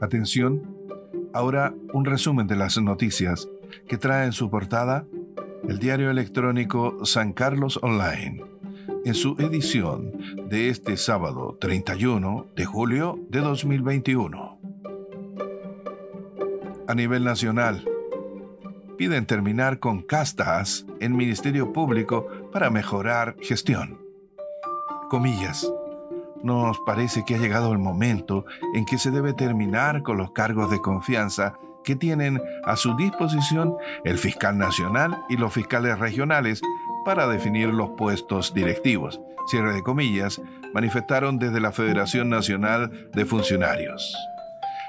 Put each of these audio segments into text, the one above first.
Atención, ahora un resumen de las noticias que trae en su portada el diario electrónico San Carlos Online, en su edición de este sábado 31 de julio de 2021. A nivel nacional, piden terminar con castas en Ministerio Público para mejorar gestión. Comillas. Nos parece que ha llegado el momento en que se debe terminar con los cargos de confianza que tienen a su disposición el fiscal nacional y los fiscales regionales para definir los puestos directivos. Cierre de comillas, manifestaron desde la Federación Nacional de Funcionarios.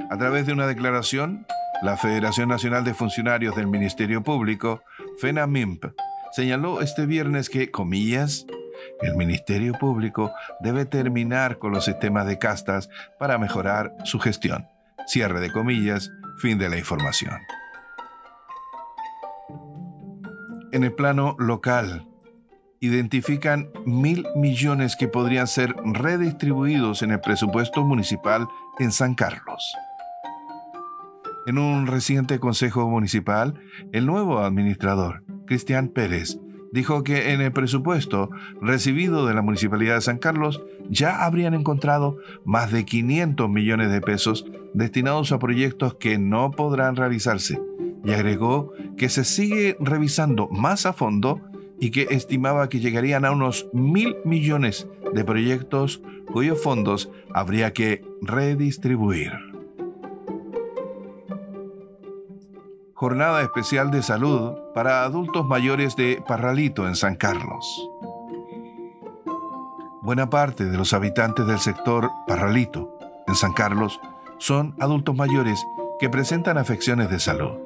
A través de una declaración, la Federación Nacional de Funcionarios del Ministerio Público, FENAMIMP, señaló este viernes que, comillas, el Ministerio Público debe terminar con los sistemas de castas para mejorar su gestión. Cierre de comillas, fin de la información. En el plano local, identifican mil millones que podrían ser redistribuidos en el presupuesto municipal en San Carlos. En un reciente consejo municipal, el nuevo administrador, Cristian Pérez, dijo que en el presupuesto recibido de la Municipalidad de San Carlos ya habrían encontrado más de 500 millones de pesos destinados a proyectos que no podrán realizarse y agregó que se sigue revisando más a fondo y que estimaba que llegarían a unos mil millones de proyectos cuyos fondos habría que redistribuir. Jornada Especial de Salud para adultos mayores de Parralito en San Carlos. Buena parte de los habitantes del sector Parralito en San Carlos son adultos mayores que presentan afecciones de salud.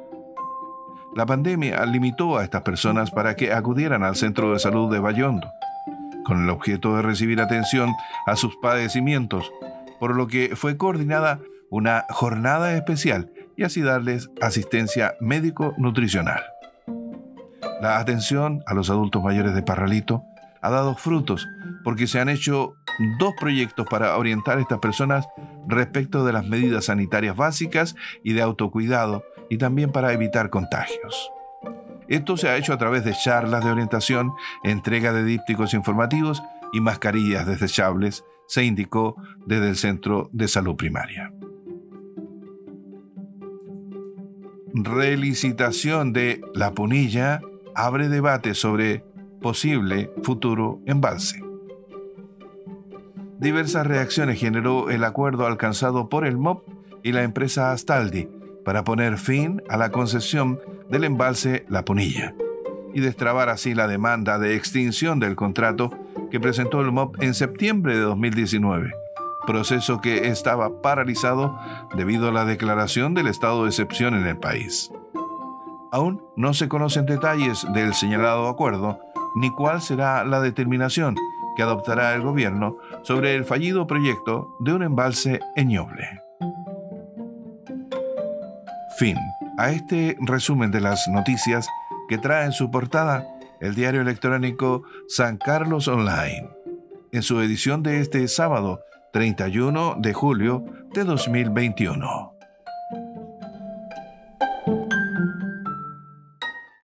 La pandemia limitó a estas personas para que acudieran al centro de salud de Bayondo, con el objeto de recibir atención a sus padecimientos, por lo que fue coordinada una jornada especial y así darles asistencia médico-nutricional. La atención a los adultos mayores de Parralito ha dado frutos porque se han hecho dos proyectos para orientar a estas personas respecto de las medidas sanitarias básicas y de autocuidado y también para evitar contagios. Esto se ha hecho a través de charlas de orientación, entrega de dípticos informativos y mascarillas desechables, se indicó desde el Centro de Salud Primaria. relicitación de La Punilla abre debate sobre posible futuro embalse. Diversas reacciones generó el acuerdo alcanzado por el MOP y la empresa Astaldi para poner fin a la concesión del embalse La Punilla y destrabar así la demanda de extinción del contrato que presentó el MOP en septiembre de 2019 proceso que estaba paralizado debido a la declaración del estado de excepción en el país. Aún no se conocen detalles del señalado acuerdo ni cuál será la determinación que adoptará el gobierno sobre el fallido proyecto de un embalse en Ñoble. Fin. A este resumen de las noticias que trae en su portada el diario electrónico San Carlos Online, en su edición de este sábado 31 de julio de 2021.